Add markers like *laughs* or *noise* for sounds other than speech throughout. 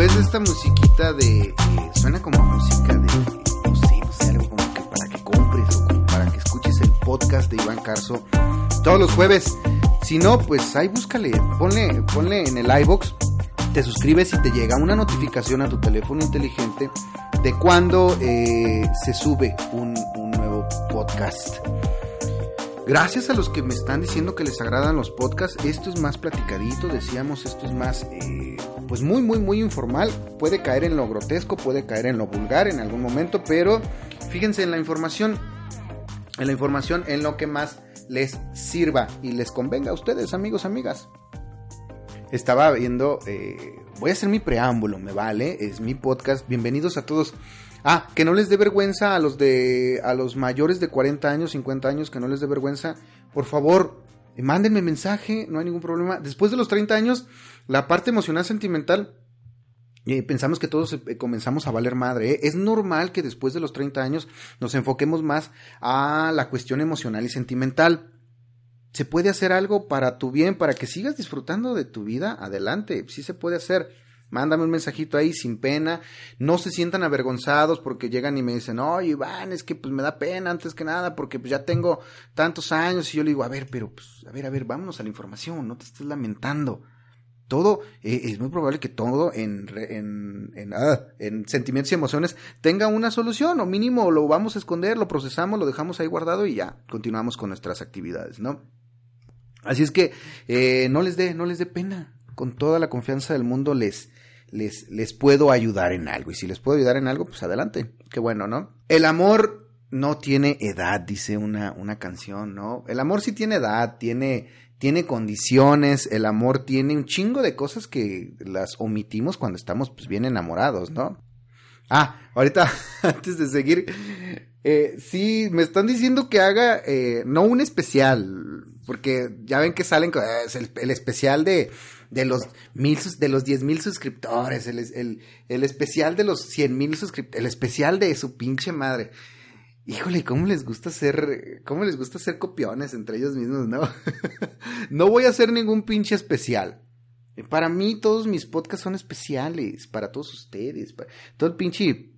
Después de esta musiquita de. eh, suena como música de. No sé, no sé, algo como que para que compres o como para que escuches el podcast de Iván Carso todos los jueves. Si no, pues ahí búscale, ponle, ponle en el iBox, te suscribes y te llega una notificación a tu teléfono inteligente de cuando eh, se sube un, un nuevo podcast. Gracias a los que me están diciendo que les agradan los podcasts, esto es más platicadito, decíamos, esto es más, eh, pues muy, muy, muy informal. Puede caer en lo grotesco, puede caer en lo vulgar en algún momento, pero fíjense en la información, en la información, en lo que más les sirva y les convenga a ustedes, amigos, amigas. Estaba viendo, eh, voy a hacer mi preámbulo, me vale, es mi podcast. Bienvenidos a todos. Ah, que no les dé vergüenza a los de a los mayores de 40 años, 50 años, que no les dé vergüenza. Por favor, mándenme mensaje, no hay ningún problema. Después de los 30 años, la parte emocional sentimental eh, pensamos que todos eh, comenzamos a valer madre. ¿eh? Es normal que después de los 30 años nos enfoquemos más a la cuestión emocional y sentimental. ¿Se puede hacer algo para tu bien, para que sigas disfrutando de tu vida? Adelante, sí se puede hacer. Mándame un mensajito ahí sin pena. No se sientan avergonzados porque llegan y me dicen, oye Iván, es que pues me da pena antes que nada porque pues ya tengo tantos años. Y yo le digo, a ver, pero pues, a ver, a ver, vámonos a la información, no te estés lamentando todo, eh, es muy probable que todo en, en, en, ah, en sentimientos y emociones tenga una solución, o mínimo lo vamos a esconder, lo procesamos, lo dejamos ahí guardado y ya, continuamos con nuestras actividades, ¿no? Así es que eh, no les dé, no les dé pena, con toda la confianza del mundo les, les, les puedo ayudar en algo, y si les puedo ayudar en algo, pues adelante, qué bueno, ¿no? El amor no tiene edad, dice una, una canción, ¿no? El amor sí tiene edad, tiene, tiene condiciones, el amor tiene un chingo de cosas que las omitimos cuando estamos pues bien enamorados, ¿no? Ah, ahorita, *laughs* antes de seguir, eh, sí, me están diciendo que haga, eh, no un especial, porque ya ven que salen, eh, el especial de, de los mil, de los diez mil suscriptores, el, el, el especial de los cien mil suscriptores, el especial de su pinche madre. Híjole, ¿cómo les gusta ser, cómo les gusta ser copiones entre ellos mismos, no? *laughs* no voy a hacer ningún pinche especial. Para mí todos mis podcasts son especiales, para todos ustedes, para- todo el pinche,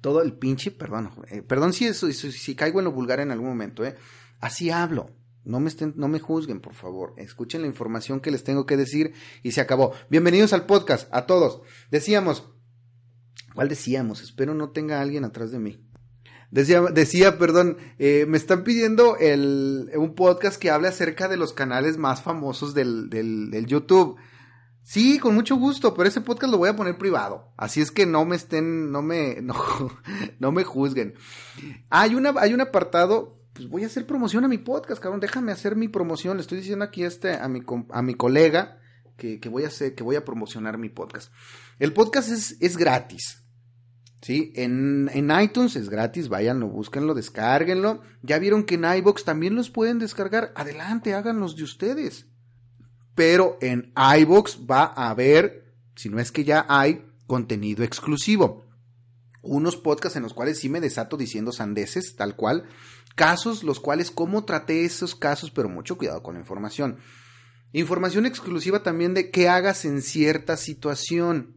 todo el pinche, perdón, eh, perdón si, eso, si, si caigo en lo vulgar en algún momento, eh. Así hablo. No me, estén, no me juzguen, por favor. Escuchen la información que les tengo que decir y se acabó. Bienvenidos al podcast, a todos. Decíamos, ¿cuál decíamos? Espero no tenga alguien atrás de mí. Decía, decía, perdón, eh, me están pidiendo el, un podcast que hable acerca de los canales más famosos del, del, YouTube. Sí, con mucho gusto, pero ese podcast lo voy a poner privado. Así es que no me estén, no me, *laughs* no, no me juzguen. Hay una, hay un apartado, pues voy a hacer promoción a mi podcast, cabrón. Déjame hacer mi promoción. Le estoy diciendo aquí este, a mi, a mi colega que, que voy a hacer, que voy a promocionar mi podcast. El podcast es, es gratis. Sí, en, en iTunes es gratis, váyanlo, búsquenlo, descárguenlo. Ya vieron que en iBox también los pueden descargar. Adelante, háganlos de ustedes. Pero en iBox va a haber, si no es que ya hay, contenido exclusivo. Unos podcasts en los cuales sí me desato diciendo sandeces, tal cual. Casos, los cuales, cómo traté esos casos, pero mucho cuidado con la información. Información exclusiva también de qué hagas en cierta situación.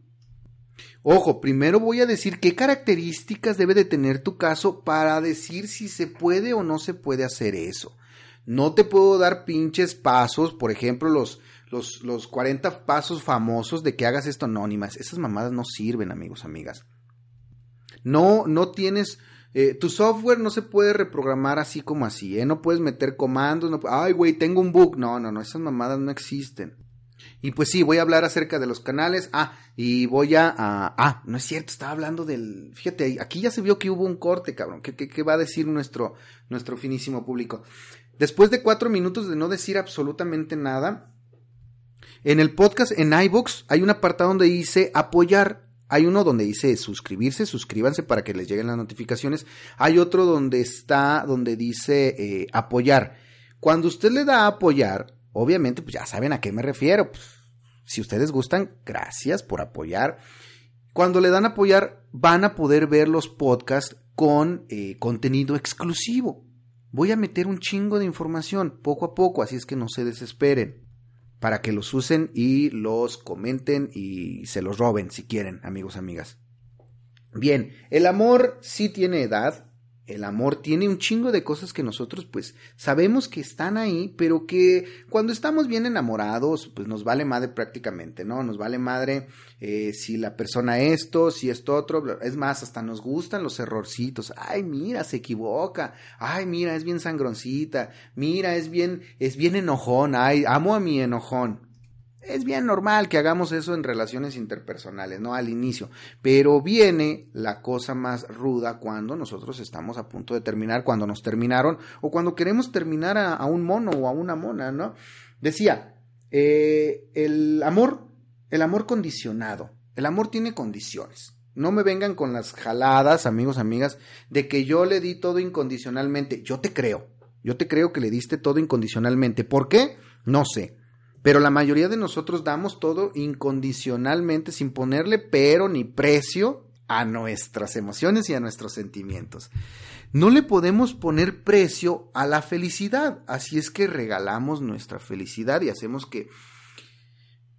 Ojo, primero voy a decir qué características debe de tener tu caso para decir si se puede o no se puede hacer eso. No te puedo dar pinches pasos, por ejemplo, los, los, los 40 pasos famosos de que hagas esto anónimas. Esas mamadas no sirven, amigos, amigas. No, no tienes, eh, tu software no se puede reprogramar así como así, ¿eh? No puedes meter comandos, ay, güey, tengo un bug. No, no, no, esas mamadas no existen. Y pues sí, voy a hablar acerca de los canales. Ah, y voy a, ah, no es cierto, estaba hablando del, fíjate, aquí ya se vio que hubo un corte, cabrón. ¿Qué, va a decir nuestro finísimo público? Después de cuatro minutos de no decir absolutamente nada, en el podcast, en iBooks, hay un apartado donde dice apoyar hay uno donde dice suscribirse, suscríbanse para que les lleguen las notificaciones. Hay otro donde está, donde dice eh, apoyar. Cuando usted le da a apoyar, obviamente, pues ya saben a qué me refiero. Pues, si ustedes gustan, gracias por apoyar. Cuando le dan a apoyar, van a poder ver los podcasts con eh, contenido exclusivo. Voy a meter un chingo de información poco a poco, así es que no se desesperen para que los usen y los comenten y se los roben si quieren, amigos, amigas. Bien, el amor sí tiene edad, el amor tiene un chingo de cosas que nosotros pues sabemos que están ahí, pero que cuando estamos bien enamorados pues nos vale madre prácticamente, ¿no? Nos vale madre eh, si la persona esto, si esto otro, es más, hasta nos gustan los errorcitos, ay mira, se equivoca, ay mira, es bien sangroncita, mira, es bien, es bien enojón, ay, amo a mi enojón es bien normal que hagamos eso en relaciones interpersonales, ¿no? Al inicio. Pero viene la cosa más ruda cuando nosotros estamos a punto de terminar, cuando nos terminaron, o cuando queremos terminar a, un mono o a una mona, ¿no? Decía, eh, el amor, el amor condicionado. El amor tiene condiciones. No me vengan con las jaladas, amigos, amigas, de que yo le di todo incondicionalmente. Yo te creo. Yo te creo que le diste todo incondicionalmente. ¿Por qué? No sé. Pero la mayoría de nosotros damos todo incondicionalmente, sin ponerle pero ni precio a nuestras emociones y a nuestros sentimientos. No le podemos poner precio a la felicidad, así es que regalamos nuestra felicidad y hacemos que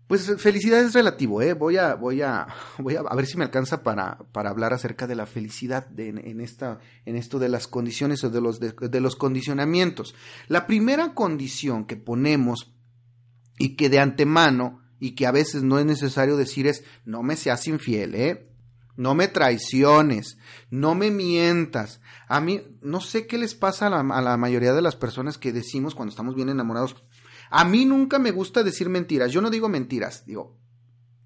pues felicidad es relativo, ¿eh? Voy a, voy a, voy a, ver si me alcanza para, para hablar acerca de la felicidad en, esta, en esto de las condiciones o de los, de los condicionamientos. La primera condición que ponemos y que de antemano y que a veces no es necesario decir es no me seas infiel, ¿eh? No me traiciones, no me mientas. A mí, no sé qué les pasa a la, a la, mayoría de las personas que decimos cuando estamos bien enamorados. A mí nunca me gusta decir mentiras. Yo no digo mentiras. Digo,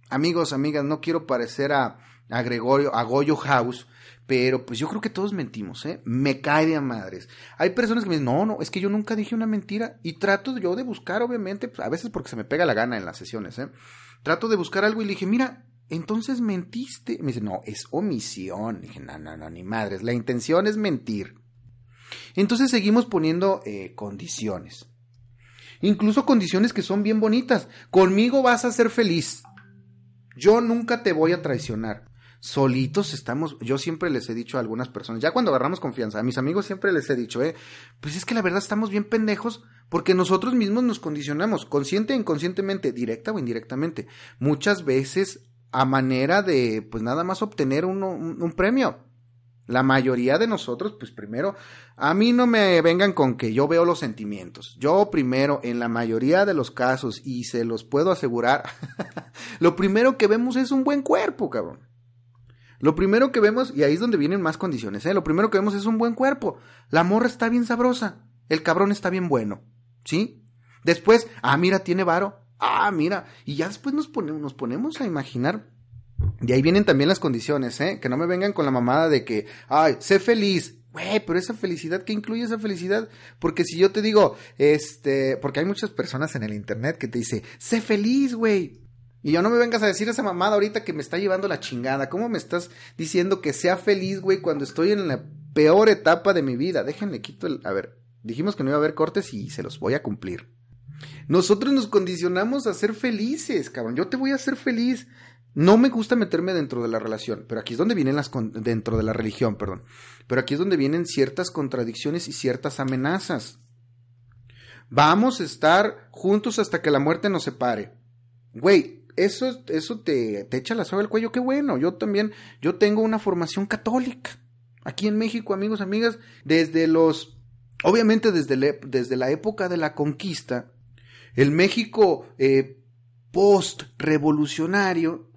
amigos, amigas, no quiero parecer a, a Gregorio, a Goyo House, pero pues yo creo que todos mentimos, ¿eh? Me cae de madres. Hay personas que me dicen, no, no, es que yo nunca dije una mentira. Y trato yo de buscar, obviamente, pues, a veces porque se me pega la gana en las sesiones, ¿eh? Trato de buscar algo y le dije, mira, entonces mentiste. Me dice, no, es omisión. dije, no, no, no, ni madres. La intención es mentir. Entonces seguimos poniendo eh, condiciones. Incluso condiciones que son bien bonitas. Conmigo vas a ser feliz. Yo nunca te voy a traicionar solitos estamos, yo siempre les he dicho a algunas personas, ya cuando agarramos confianza, a mis amigos siempre les he dicho, eh, pues es que la verdad estamos bien pendejos porque nosotros mismos nos condicionamos, consciente e inconscientemente, directa o indirectamente, muchas veces a manera de, pues nada más obtener un, un premio. La mayoría de nosotros, pues primero, a mí no me vengan con que yo veo los sentimientos. Yo primero, en la mayoría de los casos, y se los puedo asegurar, *laughs* lo primero que vemos es un buen cuerpo, cabrón. Lo primero que vemos, y ahí es donde vienen más condiciones, ¿eh? lo primero que vemos es un buen cuerpo. La morra está bien sabrosa. El cabrón está bien bueno. ¿Sí? Después, ah, mira, tiene varo. Ah, mira. Y ya después nos, ponemos, nos ponemos a imaginar. Y ahí vienen también las condiciones, ¿eh? Que no me vengan con la mamada de que, ay, sé feliz. Güey, pero esa felicidad, ¿qué incluye esa felicidad? Porque si yo te digo, este, porque hay muchas personas en el internet que te dice, sé feliz, güey. Y yo no me vengas a decir esa mamada ahorita que me está llevando la chingada. ¿Cómo me estás diciendo que sea feliz, güey, cuando estoy en la peor etapa de mi vida? Déjenle quito el... A ver, dijimos que no iba a haber cortes y se los voy a cumplir. Nosotros nos condicionamos a ser felices, cabrón. Yo te voy a hacer feliz. No me gusta meterme dentro de la relación, pero aquí es donde vienen las dentro de la religión, perdón. Pero aquí es donde vienen ciertas contradicciones y ciertas amenazas. Vamos a estar juntos hasta que la muerte nos separe. Güey, eso, eso te, te echa la soga al cuello, qué bueno. Yo también, yo tengo una formación católica. Aquí en México, amigos, amigas, desde los, obviamente desde, desde la época de la conquista, el México eh, post-revolucionario,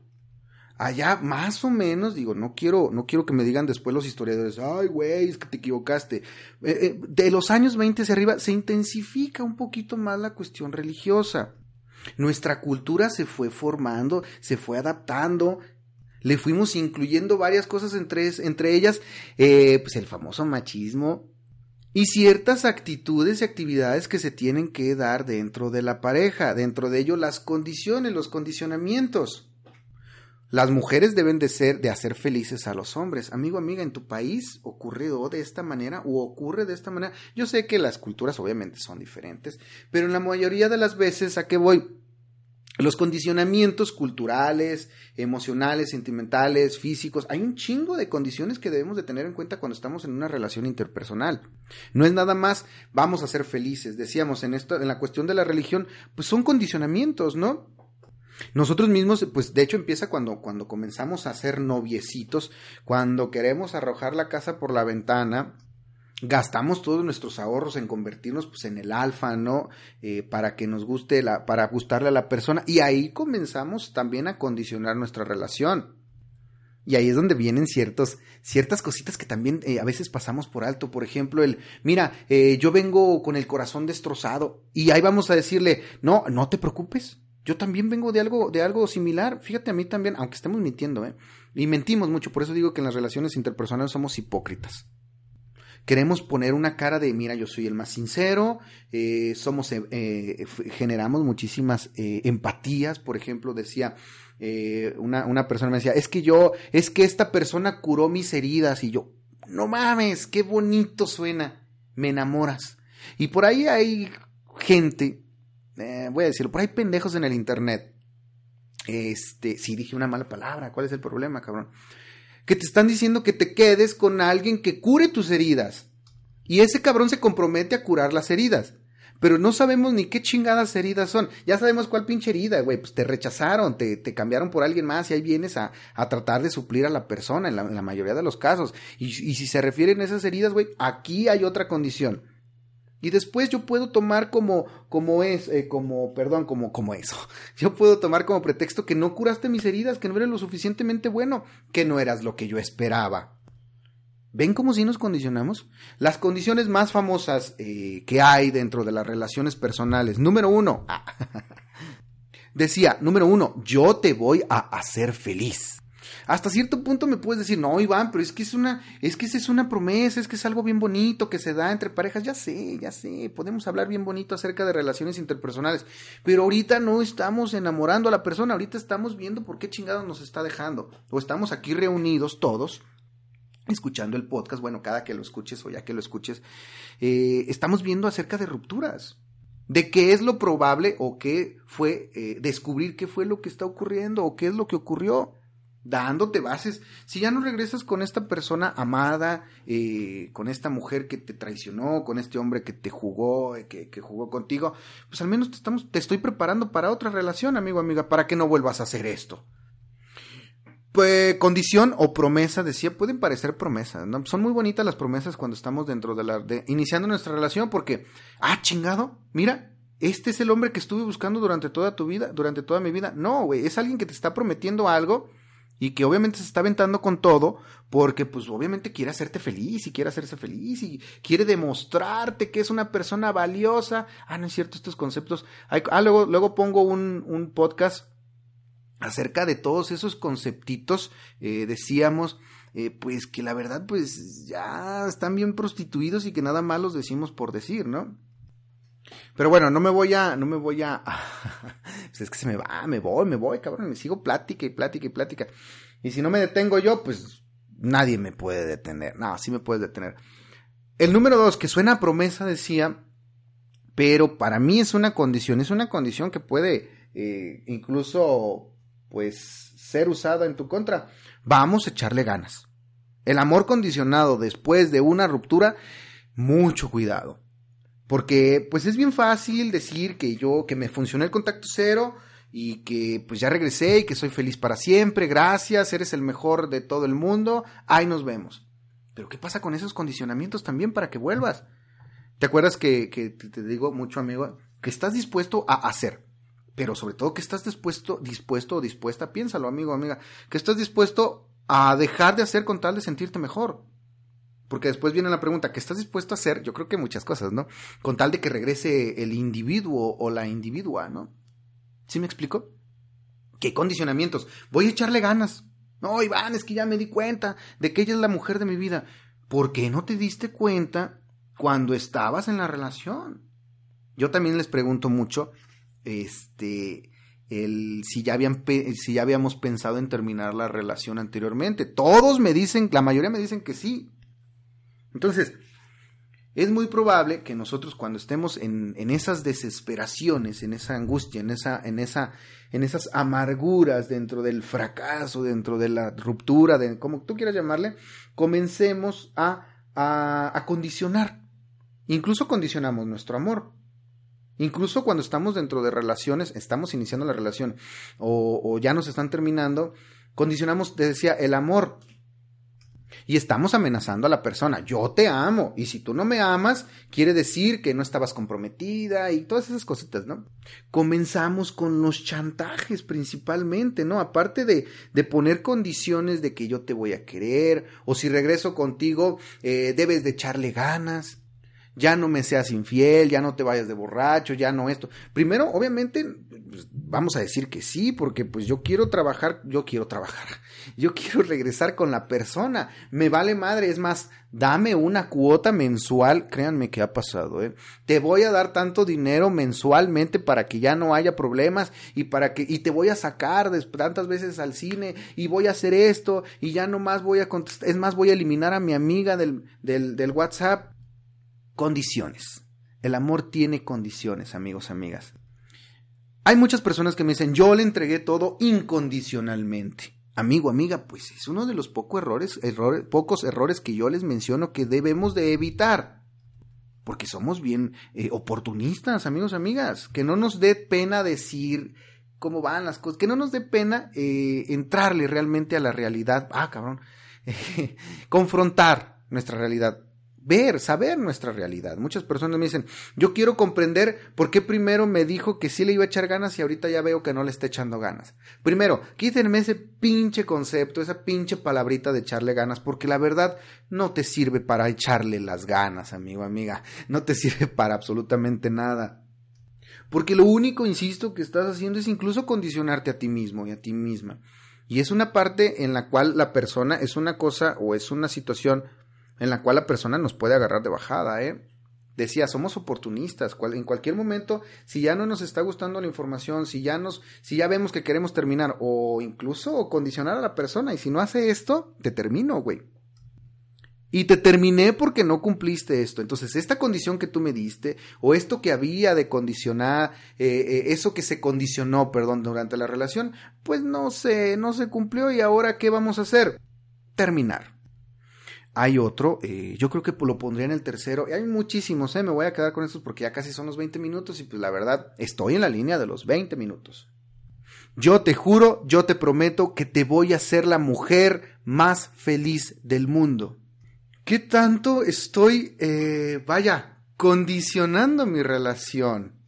allá más o menos, digo, no quiero, no quiero que me digan después los historiadores, ay, güey, es que te equivocaste. Eh, eh, de los años 20 hacia arriba se intensifica un poquito más la cuestión religiosa. Nuestra cultura se fue formando, se fue adaptando, le fuimos incluyendo varias cosas entre, entre ellas, eh, pues el famoso machismo y ciertas actitudes y actividades que se tienen que dar dentro de la pareja, dentro de ello las condiciones, los condicionamientos. Las mujeres deben de ser, de hacer felices a los hombres. Amigo, amiga, en tu país ocurrió de esta manera o ocurre de esta manera. Yo sé que las culturas obviamente son diferentes, pero en la mayoría de las veces, ¿a qué voy? Los condicionamientos culturales, emocionales, sentimentales, físicos, hay un chingo de condiciones que debemos de tener en cuenta cuando estamos en una relación interpersonal. No es nada más vamos a ser felices. Decíamos en esto, en la cuestión de la religión, pues son condicionamientos, ¿no? Nosotros mismos, pues de hecho empieza cuando, cuando comenzamos a ser noviecitos, cuando queremos arrojar la casa por la ventana, gastamos todos nuestros ahorros en convertirnos pues en el alfa, ¿no? Eh, para que nos guste la, para gustarle a la persona. Y ahí comenzamos también a condicionar nuestra relación. Y ahí es donde vienen ciertos, ciertas cositas que también eh, a veces pasamos por alto. Por ejemplo, el, mira, eh, yo vengo con el corazón destrozado. Y ahí vamos a decirle, no, no te preocupes. Yo también vengo de algo, de algo similar. Fíjate a mí también, aunque estemos mintiendo, ¿eh? Y mentimos mucho, por eso digo que en las relaciones interpersonales somos hipócritas. Queremos poner una cara de, mira, yo soy el más sincero, eh, somos, eh, eh, generamos muchísimas empatías. Por ejemplo, decía una, una persona me decía, es que yo, es que esta persona curó mis heridas y yo, no mames, qué bonito suena, me enamoras. Y por ahí hay gente eh, voy a decirlo, por ahí pendejos en el internet. Este, si dije una mala palabra, ¿cuál es el problema, cabrón? Que te están diciendo que te quedes con alguien que cure tus heridas. Y ese cabrón se compromete a curar las heridas. Pero no sabemos ni qué chingadas heridas son. Ya sabemos cuál pinche herida, güey. Pues te rechazaron, te, te, cambiaron por alguien más y ahí vienes a, a tratar de suplir a la persona en la, en la mayoría de los casos. Y, y si se refieren a esas heridas, güey, aquí hay otra condición y después yo puedo tomar como, como es, eh, como, perdón, como, como eso. *laughs* Yo puedo tomar como pretexto que no curaste mis heridas, que no eres lo suficientemente bueno, que no eras lo que yo esperaba. ¿Ven cómo si nos condicionamos? Las condiciones más famosas eh, que hay dentro de las relaciones personales. Número uno. *laughs* Decía, número uno, yo te voy a hacer feliz hasta cierto punto me puedes decir, no, Iván, pero es que es una, es que es una promesa, es que es algo bien bonito que se da entre parejas. Ya sé, ya sé, podemos hablar bien bonito acerca de relaciones interpersonales, pero ahorita no estamos enamorando a la persona, ahorita estamos viendo por qué chingados nos está dejando. O estamos aquí reunidos todos escuchando el podcast, bueno, cada que lo escuches o ya que lo escuches, eh, estamos viendo acerca de rupturas, de qué es lo probable o qué fue, eh, descubrir qué fue lo que está ocurriendo o qué es lo que ocurrió dándote bases. Si ya no regresas con esta persona amada, eh, con esta mujer que te traicionó, con este hombre que te jugó, eh, que, que, jugó contigo, pues al menos te, estamos, te estoy preparando para otra relación, amigo, amiga, para que no vuelvas a hacer esto. Pues, condición o promesa, decía, pueden parecer promesas, ¿no? Son muy bonitas las promesas cuando estamos dentro de la, de, iniciando nuestra relación, porque, ah, chingado, mira, este es el hombre que estuve buscando durante toda tu vida, durante toda mi vida. No, güey, es alguien que te está prometiendo algo y que obviamente se está aventando con todo porque pues obviamente quiere hacerte feliz y quiere hacerse feliz y quiere demostrarte que es una persona valiosa. Ah, no es cierto estos conceptos. Ah, luego, luego pongo un, un podcast acerca de todos esos conceptitos, eh, decíamos, eh, pues que la verdad pues ya están bien prostituidos y que nada más los decimos por decir, ¿no? Pero bueno, no me voy a, no me voy a, *laughs* pues es que se me va, me voy, me voy, cabrón, me sigo plática y plática y plática. Y si no me detengo yo, pues nadie me puede detener. No, sí me puedes detener. El número dos, que suena a promesa, decía, pero para mí es una condición, es una condición que puede eh, incluso, pues, ser usada en tu contra. Vamos a echarle ganas. El amor condicionado después de una ruptura, mucho cuidado porque pues es bien fácil decir que yo, que me funcionó el contacto cero y que pues ya regresé y que soy feliz para siempre, gracias, eres el mejor de todo el mundo, ahí nos vemos. Pero ¿qué pasa con esos condicionamientos también para que vuelvas? ¿Te acuerdas que, que te digo mucho, amigo, que estás dispuesto a hacer? pero sobre todo que estás dispuesto, dispuesto o dispuesta, piénsalo, amigo, amiga, que estás dispuesto a dejar de hacer con tal de sentirte mejor. Porque después viene la pregunta, ¿qué estás dispuesto a hacer? Yo creo que muchas cosas, ¿no? Con tal de que regrese el individuo o la individua, ¿no? ¿Sí me explico? ¿Qué condicionamientos? Voy a echarle ganas. No, Iván, es que ya me di cuenta de que ella es la mujer de mi vida. ¿Por qué no te diste cuenta cuando estabas en la relación? Yo también les pregunto mucho, este, el, si, ya habían, si ya habíamos pensado en terminar la relación anteriormente. Todos me dicen, la mayoría me dicen que sí. Entonces, es muy probable que nosotros cuando estemos en, en, esas desesperaciones, en esa angustia, en, esa, en, esa, en esas amarguras dentro del fracaso, dentro de la ruptura, de, como tú quieras llamarle, comencemos a, a, a condicionar. Incluso condicionamos nuestro amor. Incluso cuando estamos dentro de relaciones, estamos iniciando la relación o, o ya nos están terminando, condicionamos, te decía, el amor. Y estamos amenazando a la persona, yo te amo, y si tú no me amas, quiere decir que no estabas comprometida y todas esas cositas, ¿no? Comenzamos con los chantajes principalmente, ¿no? Aparte de, de poner condiciones de que yo te voy a querer, o si regreso contigo, eh, debes de echarle ganas ya no me seas infiel, ya no te vayas de borracho, ya no esto. Primero, obviamente, pues, vamos a decir que sí, porque pues yo quiero trabajar, yo quiero trabajar, *laughs* yo quiero regresar con la persona, me vale madre, es más, dame una cuota mensual, créanme que ha pasado, ¿eh? Te voy a dar tanto dinero mensualmente para que ya no haya problemas y para que, y te voy a sacar de tantas veces al cine y voy a hacer esto y ya no más voy a contestar, es más, voy a eliminar a mi amiga del, del, del WhatsApp condiciones. El amor tiene condiciones, amigos, amigas. Hay muchas personas que me dicen, yo le entregué todo incondicionalmente. Amigo, amiga, pues es uno de los pocos errores, errores, pocos errores que yo les menciono que debemos de evitar. Porque somos bien eh, oportunistas, amigos, amigas. Que no nos dé pena decir cómo van las cosas. Que no nos dé pena eh, entrarle realmente a la realidad. Ah, cabrón. *laughs* confrontar nuestra realidad ver, saber nuestra realidad. Muchas personas me dicen, yo quiero comprender por qué primero me dijo que sí le iba a echar ganas y ahorita ya veo que no le está echando ganas. Primero, quítenme ese pinche concepto, esa pinche palabrita de echarle ganas, porque la verdad no te sirve para echarle las ganas, amigo, amiga. No te *laughs* sirve para absolutamente nada. Porque lo único, insisto, que estás haciendo es incluso condicionarte a ti mismo y a ti misma. Y es una parte en la cual la persona es una cosa o es una situación en la cual la persona nos puede agarrar de bajada, ¿eh? Decía, somos oportunistas, en cualquier momento, si ya no nos está gustando la información, si ya nos, si ya vemos que queremos terminar, o incluso condicionar a la persona, y si no hace esto, te termino, güey. Y te terminé porque no cumpliste esto. Entonces, esta condición que tú me diste, o esto que había de condicionar, eh, eh, eso que se condicionó, perdón, durante la relación, pues no se, no se cumplió y ahora, ¿qué vamos a hacer? Terminar. Hay otro, eh, yo creo que lo pondría en el tercero. Hay muchísimos, eh, me voy a quedar con estos porque ya casi son los 20 minutos y pues la verdad estoy en la línea de los 20 minutos. Yo te juro, yo te prometo que te voy a hacer la mujer más feliz del mundo. ¿Qué tanto estoy, eh, vaya, condicionando mi relación?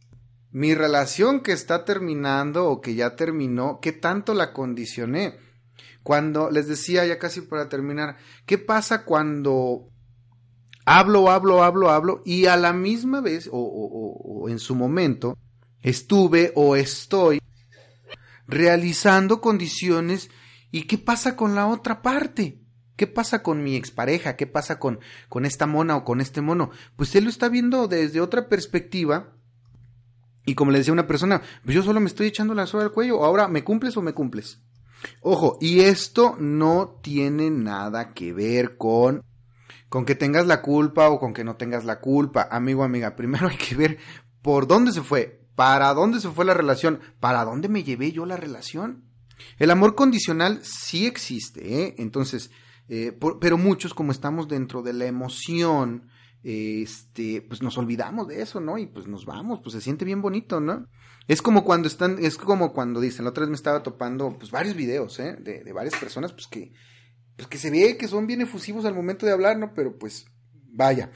Mi relación que está terminando o que ya terminó, ¿qué tanto la condicioné? Cuando les decía ya casi para terminar, ¿qué pasa cuando hablo, hablo, hablo, hablo y a la misma vez o, o, o en su momento estuve o estoy realizando condiciones y qué pasa con la otra parte? ¿Qué pasa con mi expareja? ¿Qué pasa con, con esta mona o con este mono? Pues él lo está viendo desde otra perspectiva y como le decía una persona, pues yo solo me estoy echando la soga al cuello, ahora me cumples o me cumples. Ojo, y esto no tiene nada que ver con con que tengas la culpa o con que no tengas la culpa, amigo, amiga. *laughs* Primero hay que ver por dónde se fue, para dónde se fue la relación, para dónde me llevé yo la relación. El amor condicional sí existe, ¿eh? Entonces, eh, pero muchos como estamos dentro de la emoción, este, pues nos olvidamos de eso, ¿no? Y pues nos vamos, pues se siente bien bonito, ¿no? Es como cuando están, es como cuando dicen, la otra vez me estaba topando, pues varios videos, ¿eh? De, de varias personas, pues que, pues que se ve que son bien efusivos al momento de hablar, ¿no? Pero pues, vaya.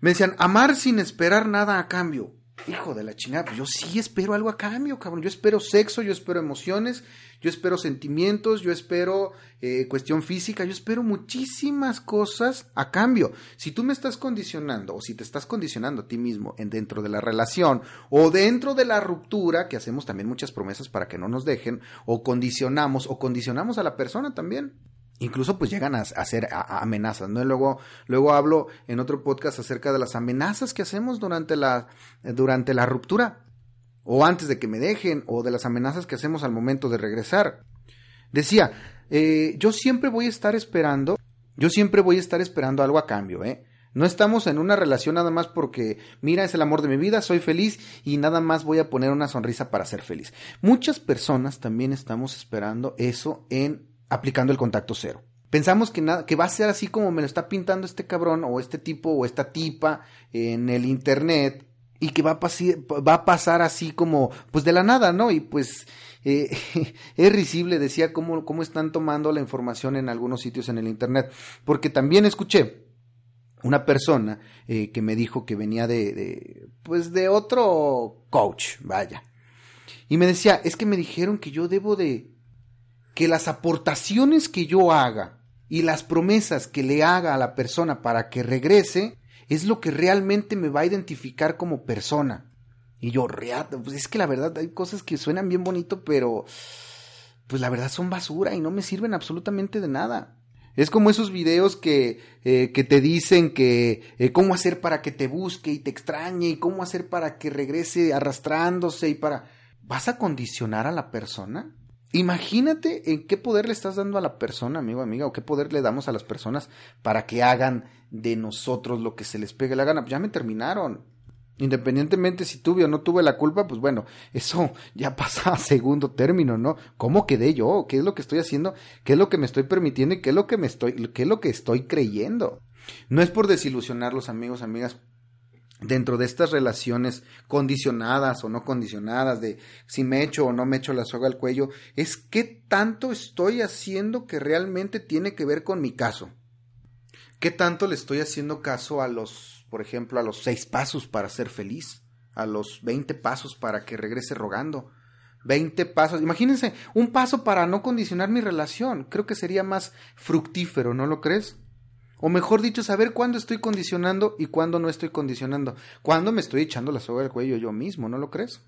Me decían, amar sin esperar nada a cambio. Hijo de la chingada, pues yo sí espero algo a cambio, cabrón. Yo espero sexo, yo espero emociones, yo espero sentimientos, yo espero eh, cuestión física, yo espero muchísimas cosas a cambio. Si tú me estás condicionando o si te estás condicionando a ti mismo en dentro de la relación o dentro de la ruptura, que hacemos también muchas promesas para que no nos dejen, o condicionamos o condicionamos a la persona también incluso pues llegan a, hacer amenazas, ¿no? luego, luego hablo en otro podcast acerca de las amenazas que hacemos durante la, durante la ruptura, o antes de que me dejen, o de las amenazas que hacemos al momento de regresar. Decía, eh, yo siempre voy a estar esperando, yo siempre voy a estar esperando algo a cambio, ¿eh? No estamos en una relación nada más porque, mira, es el amor de mi vida, soy feliz y nada más voy a poner una sonrisa para ser feliz. Muchas personas también estamos esperando eso en aplicando el contacto cero. Pensamos que, nada, que va a ser así como me lo está pintando este cabrón o este tipo o esta tipa en el internet y que va a, va a pasar así como pues de la nada, ¿no? Y pues eh, *laughs* es risible, decía cómo, cómo están tomando la información en algunos sitios en el internet, porque también escuché una persona eh, que me dijo que venía de, de, pues de otro coach, vaya, y me decía, es que me dijeron que yo debo de que las aportaciones que yo haga y las promesas que le haga a la persona para que regrese es lo que realmente me va a identificar como persona. Y yo, pues es que la verdad hay cosas que suenan bien bonito, pero pues la verdad son basura y no me sirven absolutamente de nada. Es como esos videos que, eh, que te dicen que eh, cómo hacer para que te busque y te extrañe y cómo hacer para que regrese arrastrándose y para... ¿Vas a condicionar a la persona? Imagínate en qué poder le estás dando a la persona, amigo, amiga, o qué poder le damos a las personas para que hagan de nosotros lo que se les pegue la gana. Pues ya me terminaron. Independientemente si tuve o no tuve la culpa, pues bueno, eso ya pasa a segundo término, ¿no? ¿Cómo quedé yo? ¿Qué es lo que estoy haciendo? ¿Qué es lo que me estoy permitiendo y qué es lo que me estoy, qué es lo que estoy creyendo? No es por desilusionarlos, amigos, amigas, dentro de estas relaciones condicionadas o no condicionadas, de si me echo o no me echo la soga al cuello, es qué tanto estoy haciendo que realmente tiene que ver con mi caso. ¿Qué tanto le estoy haciendo caso a los, por ejemplo, a los seis pasos para ser feliz? A los veinte pasos para que regrese rogando. Veinte pasos. Imagínense, un paso para no condicionar mi relación. Creo que sería más fructífero, ¿no lo crees? O mejor dicho, saber cuándo estoy condicionando y cuándo no estoy condicionando. Cuándo me estoy echando la soga al cuello yo mismo, ¿no lo crees?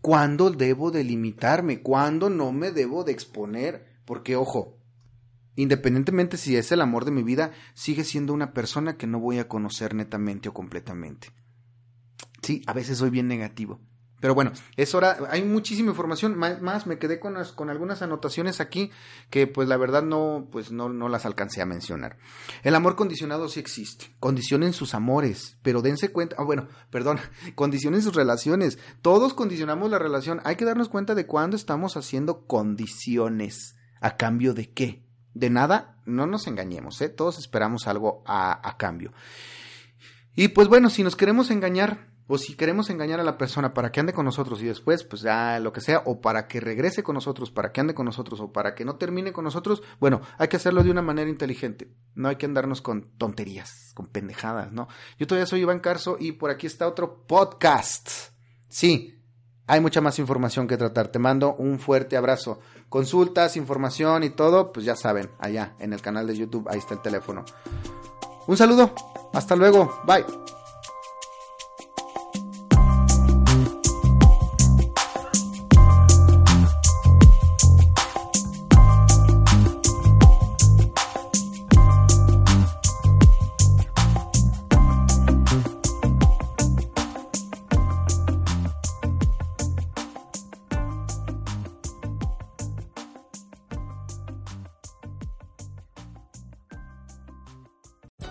¿Cuándo debo delimitarme? ¿Cuándo no me debo de exponer? Porque, ojo, independientemente si es el amor de mi vida, sigue siendo una persona que no voy a conocer netamente o completamente. Sí, a veces soy bien negativo. Pero bueno, es hora, hay muchísima información, más, me quedé con, con algunas anotaciones aquí que pues la verdad no, pues no, no las alcancé a mencionar. El amor condicionado sí existe, condicionen sus amores, pero dense cuenta, ah, bueno, perdón, *laughs* condicionen sus relaciones, todos condicionamos la relación, hay que darnos cuenta de cuándo estamos haciendo condiciones, a cambio de qué, de nada, no nos engañemos, ¿eh? todos esperamos algo a, a cambio. Y pues bueno, si nos queremos engañar, o si queremos engañar a la persona para que ande con nosotros y después, pues ya lo que sea, o para que regrese con nosotros, para que ande con nosotros, o para que no termine con nosotros, bueno, hay que hacerlo de una manera inteligente. No hay que andarnos con tonterías, con pendejadas, ¿no? Yo todavía soy Iván Carso y por aquí está otro podcast. Sí, hay mucha más información que tratar. Te mando un fuerte abrazo. Consultas, información y todo, pues ya saben, allá en el canal de YouTube, ahí está el teléfono. Un saludo, hasta luego, bye.